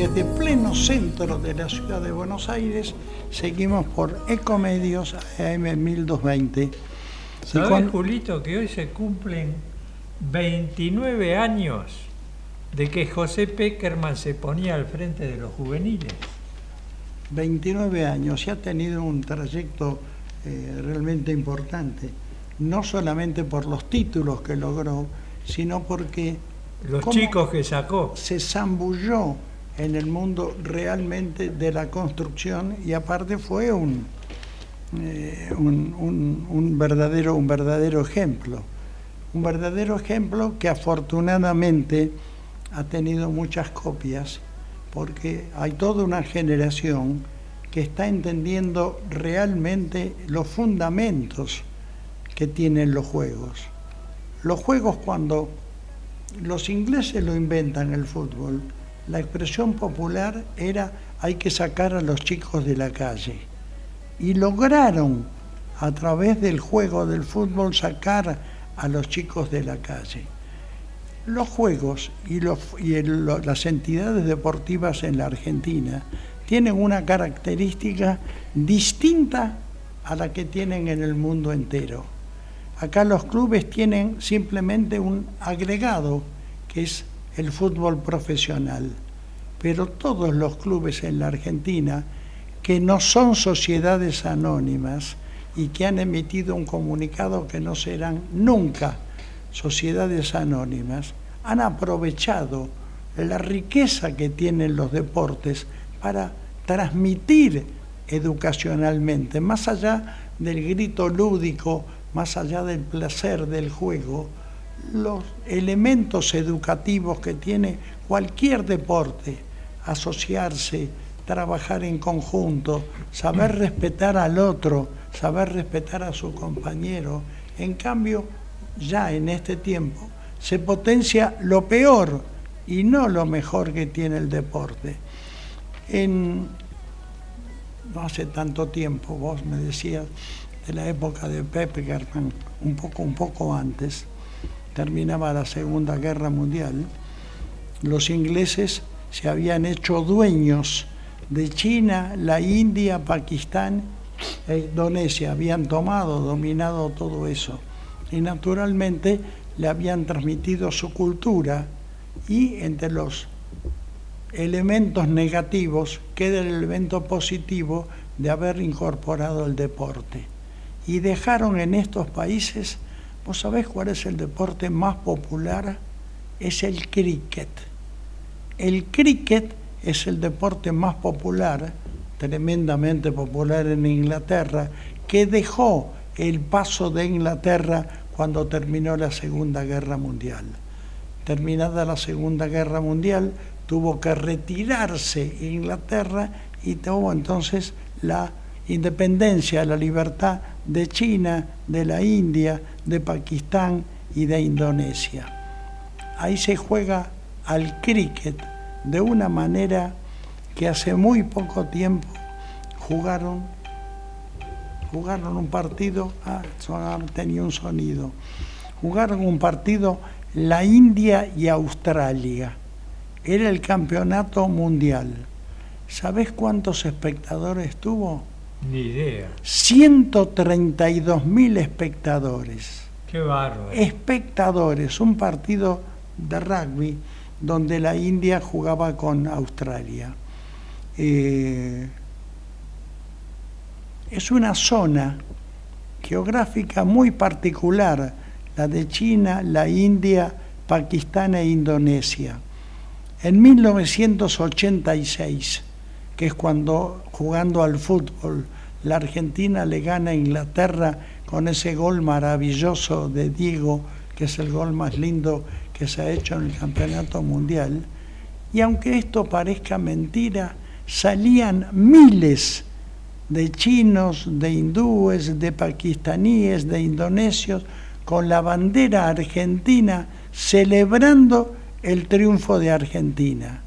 Desde pleno centro de la ciudad de Buenos Aires seguimos por Ecomedios AM 1220. ¿Sabes, cuando- Julito, que hoy se cumplen 29 años de que José Peckerman se ponía al frente de los juveniles? 29 años y ha tenido un trayecto eh, realmente importante, no solamente por los títulos que logró, sino porque Los chicos que sacó. se zambulló en el mundo realmente de la construcción y aparte fue un, eh, un, un- un verdadero, un verdadero ejemplo. Un verdadero ejemplo que afortunadamente ha tenido muchas copias porque hay toda una generación que está entendiendo realmente los fundamentos que tienen los juegos. Los juegos cuando los ingleses lo inventan el fútbol, la expresión popular era hay que sacar a los chicos de la calle. Y lograron a través del juego del fútbol sacar a los chicos de la calle. Los juegos y, los, y las entidades deportivas en la Argentina tienen una característica distinta a la que tienen en el mundo entero. Acá los clubes tienen simplemente un agregado que es el fútbol profesional, pero todos los clubes en la Argentina que no son sociedades anónimas y que han emitido un comunicado que no serán nunca sociedades anónimas, han aprovechado la riqueza que tienen los deportes para transmitir educacionalmente, más allá del grito lúdico, más allá del placer del juego, los elementos educativos que tiene cualquier deporte, asociarse, trabajar en conjunto, saber respetar al otro, saber respetar a su compañero. En cambio, ya en este tiempo se potencia lo peor y no lo mejor que tiene el deporte. En, no hace tanto tiempo, vos me decías de la época de Pepe Germán, un poco, un poco antes, terminaba la Segunda Guerra Mundial, los ingleses se habían hecho dueños de China, la India, Pakistán e Indonesia, habían tomado, dominado todo eso. Y naturalmente le habían transmitido su cultura y entre los elementos negativos queda el elemento positivo de haber incorporado el deporte. Y dejaron en estos países, ¿vos sabés cuál es el deporte más popular? Es el cricket. El cricket es el deporte más popular, tremendamente popular en Inglaterra, que dejó el paso de Inglaterra cuando terminó la Segunda Guerra Mundial. Terminada la Segunda Guerra Mundial, tuvo que retirarse Inglaterra y tuvo entonces la independencia, la libertad de China, de la India, de Pakistán y de Indonesia. ahí se juega al cricket de una manera que hace muy poco tiempo jugaron, jugaron un partido, ah, tenía un sonido, jugaron un partido la India y Australia. Era el campeonato mundial. ¿Sabes cuántos espectadores tuvo? Ni idea. 132 mil espectadores. Qué bárbaro. Espectadores, un partido de rugby donde la India jugaba con Australia. Eh, es una zona geográfica muy particular, la de China, la India, Pakistán e Indonesia. En 1986, que es cuando jugando al fútbol la Argentina le gana a Inglaterra con ese gol maravilloso de Diego, que es el gol más lindo que se ha hecho en el campeonato mundial. Y aunque esto parezca mentira, salían miles de chinos, de hindúes, de pakistaníes, de indonesios, con la bandera argentina celebrando el triunfo de Argentina.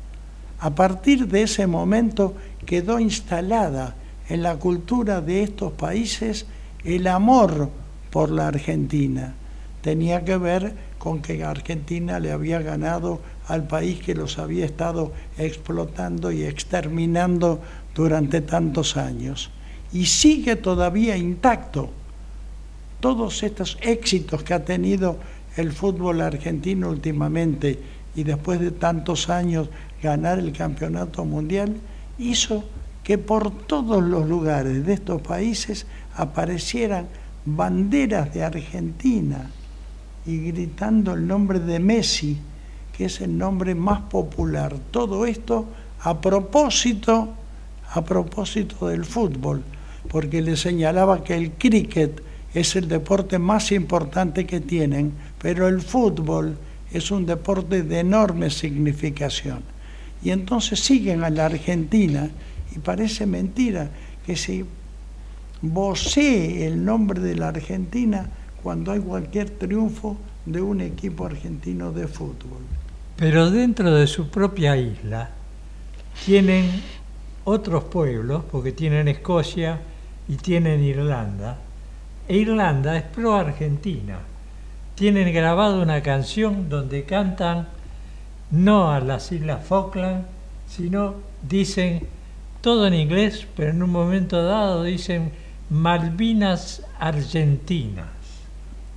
A partir de ese momento quedó instalada en la cultura de estos países el amor por la Argentina. Tenía que ver con que Argentina le había ganado al país que los había estado explotando y exterminando durante tantos años. Y sigue todavía intacto todos estos éxitos que ha tenido el fútbol argentino últimamente y después de tantos años ganar el campeonato mundial, hizo que por todos los lugares de estos países aparecieran banderas de Argentina y gritando el nombre de Messi, que es el nombre más popular. Todo esto a propósito, a propósito del fútbol, porque le señalaba que el cricket es el deporte más importante que tienen, pero el fútbol es un deporte de enorme significación. Y entonces siguen a la Argentina y parece mentira que si vocee el nombre de la Argentina cuando hay cualquier triunfo de un equipo argentino de fútbol. Pero dentro de su propia isla tienen otros pueblos, porque tienen Escocia y tienen Irlanda, e Irlanda es pro-argentina. Tienen grabado una canción donde cantan no a las Islas Falkland, sino dicen todo en inglés, pero en un momento dado dicen Malvinas Argentinas,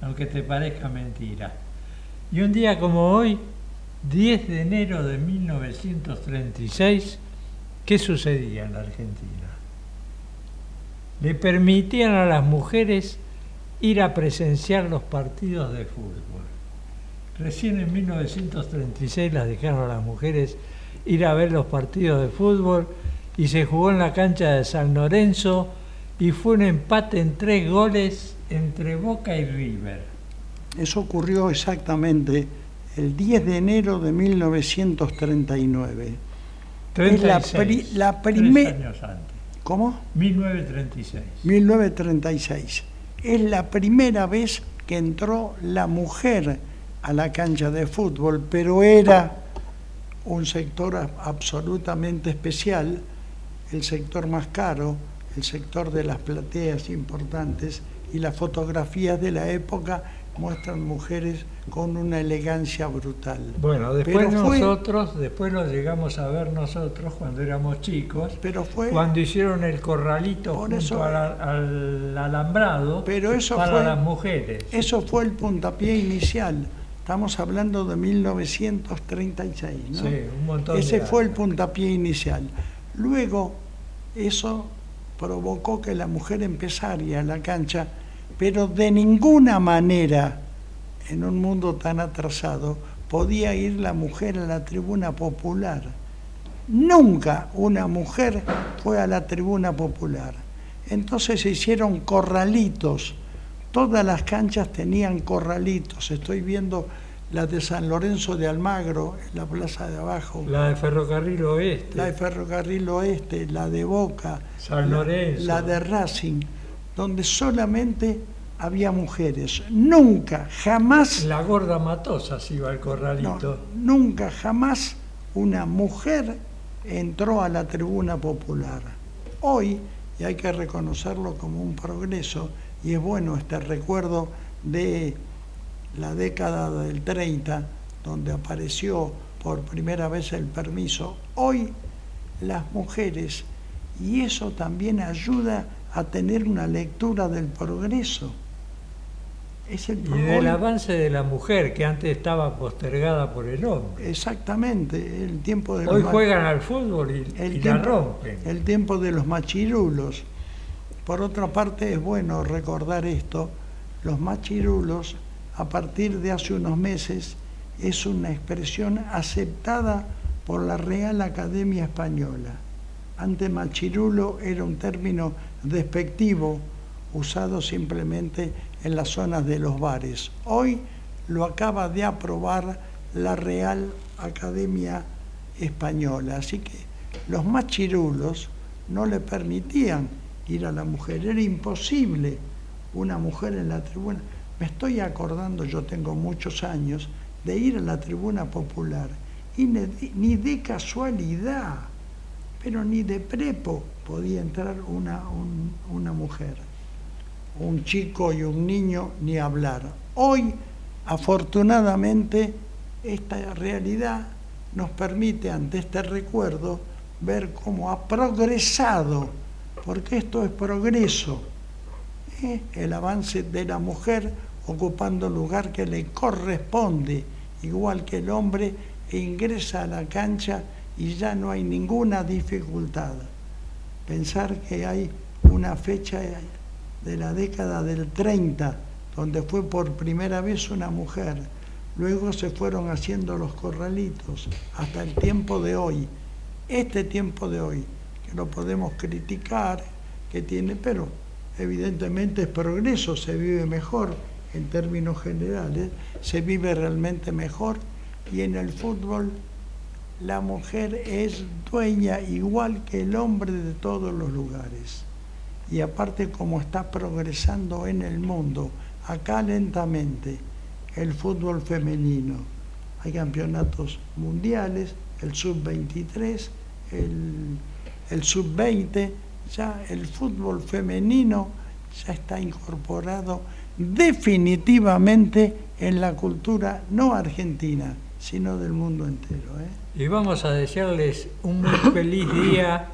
aunque te parezca mentira. Y un día como hoy, 10 de enero de 1936, ¿qué sucedía en la Argentina? Le permitían a las mujeres ir a presenciar los partidos de fútbol. Recién en 1936 las dejaron a las mujeres ir a ver los partidos de fútbol y se jugó en la cancha de San Lorenzo y fue un empate en tres goles entre Boca y River. Eso ocurrió exactamente el 10 de enero de 1939. 36, la, la primera... años antes. ¿Cómo? 1936. 1936. Es la primera vez que entró la mujer a la cancha de fútbol, pero era un sector absolutamente especial el sector más caro, el sector de las plateas importantes y las fotografías de la época muestran mujeres con una elegancia brutal. Bueno, después nosotros, después lo llegamos a ver nosotros cuando éramos chicos, pero fue, cuando hicieron el corralito junto al, alambrado pero eso para fue, las mujeres. Eso fue el puntapié inicial. Estamos hablando de 1936, ¿no? Sí, un montón Ese de fue el puntapié inicial. Luego, eso provocó que la mujer empezara a la cancha, pero de ninguna manera, en un mundo tan atrasado, podía ir la mujer a la tribuna popular. Nunca una mujer fue a la tribuna popular. Entonces se hicieron corralitos. Todas las canchas tenían corralitos. Estoy viendo la de San Lorenzo de Almagro, en la plaza de abajo. La de Ferrocarril Oeste. La de Ferrocarril Oeste, la de Boca, San Lorenzo. la, de Racing, donde solamente había mujeres. Nunca, jamás. La gorda matosa se iba al corralito. nunca, jamás una mujer entró a la tribuna popular. Hoy, y hay que reconocerlo como un progreso, y es bueno este recuerdo de la década del 30, donde apareció por primera vez el permiso, hoy las mujeres, y eso también ayuda a tener una lectura del progreso. Es el y del avance de la mujer que antes estaba postergada por el hombre. Exactamente, el tiempo de Hoy juegan al fútbol y, el la rompen. El tiempo de los machirulos. Por otra parte es bueno recordar esto, los machirulos a partir de hace unos meses es una expresión aceptada por la Real Academia Española. Ante machirulo era un término despectivo usado simplemente en las zonas de los bares. Hoy lo acaba de aprobar la Real Academia Española, así que los machirulos no le permitían ir a la mujer, era imposible una mujer en la tribuna. Me estoy acordando, yo tengo muchos años, de ir a la tribuna popular y ni de casualidad, pero ni de prepo podía entrar una, una mujer, un chico y un niño ni hablar. Hoy, afortunadamente, esta realidad nos permite ante este recuerdo ver cómo ha progresado, porque esto es progreso, ¿eh? el avance de la mujer ocupando el lugar que le corresponde, igual que el hombre, ingresa a la cancha y ya no hay ninguna dificultad. Pensar que hay una fecha de la década del 30, donde fue por primera vez una mujer, luego se fueron haciendo los corralitos, hasta el tiempo de hoy, este tiempo de hoy, que lo podemos criticar, que tiene, pero evidentemente es progreso, se vive mejor en términos generales, se vive realmente mejor y en el fútbol la mujer es dueña igual que el hombre de todos los lugares. Y aparte como está progresando en el mundo, acá lentamente, el fútbol femenino. Hay campeonatos mundiales, el sub-23, el, el sub-20, ya el fútbol femenino ya está incorporado definitivamente en la cultura no argentina, sino del mundo entero. ¿eh? Y vamos a desearles un muy feliz día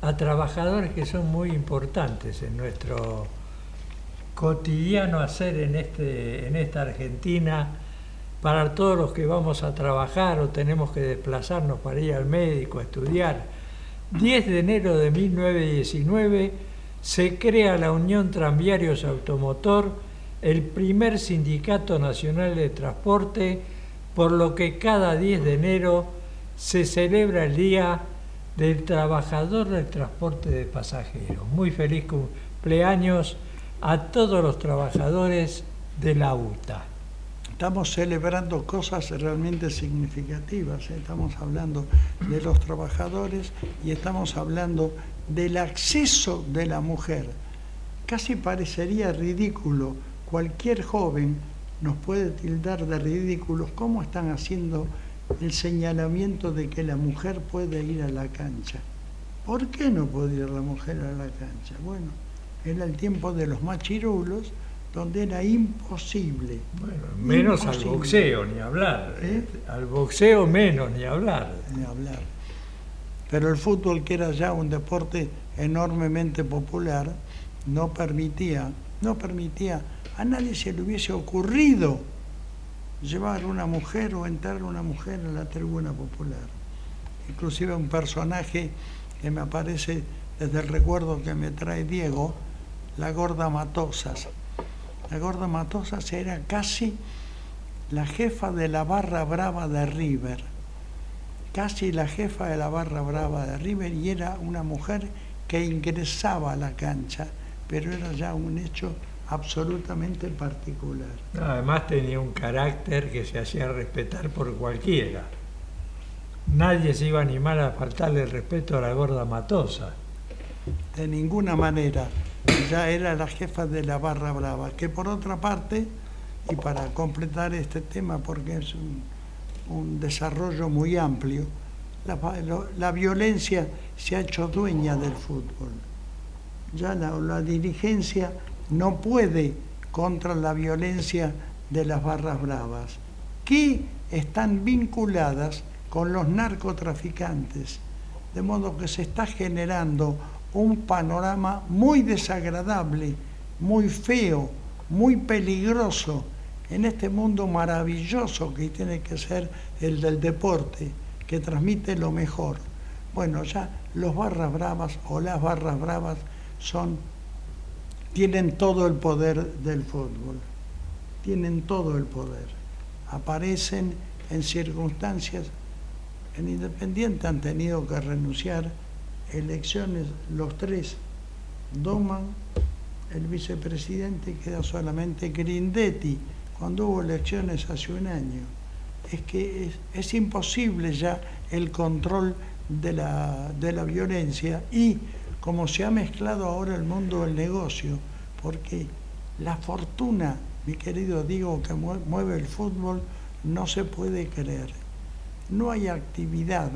a trabajadores que son muy importantes en nuestro cotidiano hacer en, este, en esta Argentina, para todos los que vamos a trabajar o tenemos que desplazarnos para ir al médico, a estudiar. 10 de enero de 1919 se crea la Unión Tranviarios Automotor, el primer sindicato nacional de transporte, por lo que cada 10 de enero se celebra el Día del Trabajador del Transporte de Pasajeros. Muy feliz cumpleaños a todos los trabajadores de la UTA. Estamos celebrando cosas realmente significativas, ¿eh? estamos hablando de los trabajadores y estamos hablando del acceso de la mujer. Casi parecería ridículo, cualquier joven nos puede tildar de ridículos cómo están haciendo el señalamiento de que la mujer puede ir a la cancha. ¿Por qué no puede ir la mujer a la cancha? Bueno, era el tiempo de los machirulos, donde era imposible. Bueno, menos al boxeo, ni hablar. ¿Eh? Al boxeo menos, ni hablar. Ni hablar. Pero el fútbol, que era ya un deporte enormemente popular, no permitía, no permitía, a nadie se le hubiese ocurrido llevar una mujer o entrar una mujer en la tribuna popular. Inclusive un personaje que me aparece desde el recuerdo que me trae Diego, la gorda Matosas. La gorda Matosas era casi la jefa de la barra brava de River casi la jefa de la barra brava de River y era una mujer que ingresaba a la cancha, pero era ya un hecho absolutamente particular. además tenía un carácter que se hacía respetar por cualquiera. Nadie se iba a animar a faltarle el respeto a la gorda matosa. De ninguna manera. Ya era la jefa de la Barra Brava, que por otra parte, y para completar este tema, porque es un, desarrollo muy amplio, la, la, violencia se ha hecho dueña del fútbol. Ya la, la dirigencia no puede contra la violencia de las barras bravas, que están vinculadas con los narcotraficantes, de modo que se está generando un panorama muy desagradable, muy feo, muy peligroso en este mundo maravilloso que tiene que ser el del deporte, que transmite lo mejor. Bueno, ya los barras bravas o las barras bravas son, tienen todo el poder del fútbol, tienen todo el poder. Aparecen en circunstancias, en Independiente han tenido que renunciar elecciones los tres, Doman, el vicepresidente, queda solamente Grindetti, cuando hubo elecciones hace un año. Es que es, imposible ya el control de la, de la violencia y como se ha mezclado ahora el mundo del negocio, porque la fortuna, mi querido Diego, que mueve el fútbol, no se puede creer. No hay actividad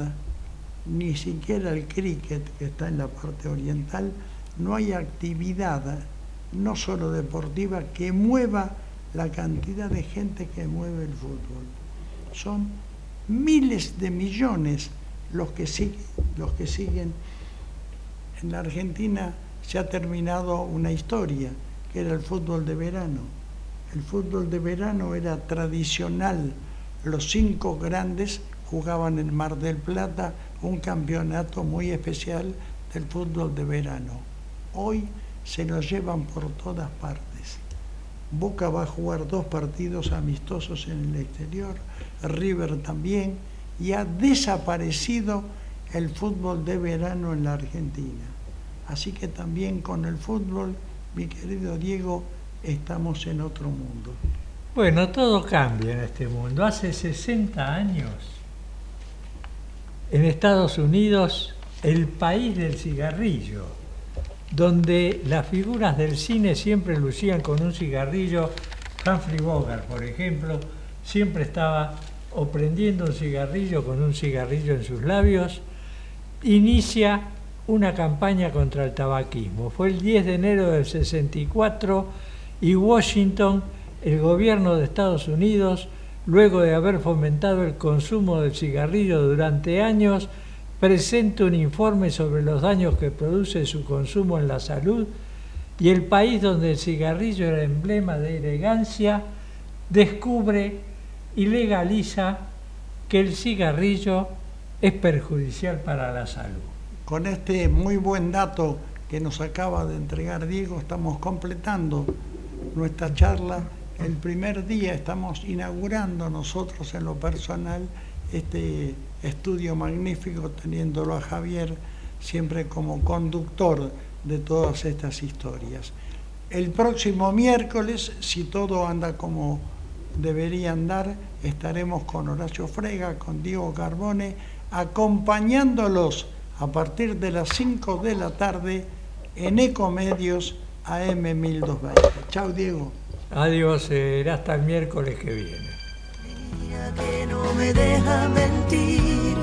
ni siquiera el cricket, que está en la parte oriental, no hay actividad, no solo deportiva, que mueva la cantidad de gente que mueve el fútbol. Son miles de millones los que siguen, los que siguen. En la Argentina se ha terminado una historia, que era el fútbol de verano. El fútbol de verano era tradicional. Los cinco grandes jugaban en Mar del Plata, un campeonato muy especial del fútbol de verano. Hoy se lo llevan por todas partes. Boca va a jugar dos partidos amistosos en el exterior, River también, y ha desaparecido el fútbol de verano en la Argentina. Así que también con el fútbol, mi querido Diego, estamos en otro mundo. Bueno, todo cambia en este mundo. Hace 60 años en Estados Unidos el país del cigarrillo, donde las figuras del cine siempre lucían con un cigarrillo. Humphrey Bogart, por ejemplo, siempre estaba o prendiendo un cigarrillo con un cigarrillo en sus labios, inicia una campaña contra el tabaquismo. Fue el 10 de enero del 64 y Washington, el gobierno de Estados Unidos, luego de haber fomentado el consumo del cigarrillo durante años, presenta un informe sobre los daños que produce su consumo en la salud y el país donde el cigarrillo era emblema de elegancia descubre y legaliza que el cigarrillo es perjudicial para la salud. Con este muy buen dato que nos acaba de entregar Diego, estamos completando nuestra charla el primer día estamos inaugurando nosotros en lo personal este estudio magnífico, teniéndolo a Javier siempre como conductor de todas estas historias. El próximo miércoles, si todo anda como debería andar, estaremos con Horacio Frega, con Diego Carbone, acompañándolos a partir de las 5 de la tarde en Ecomedios AM 1220. Chao Diego. Adiós, será hasta el miércoles que viene. Mira que no me deja mentir.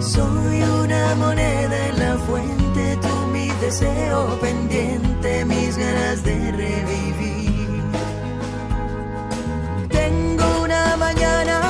Soy una moneda en la fuente, tú mi deseo pendiente, mis ganas de revivir. Tengo una mañana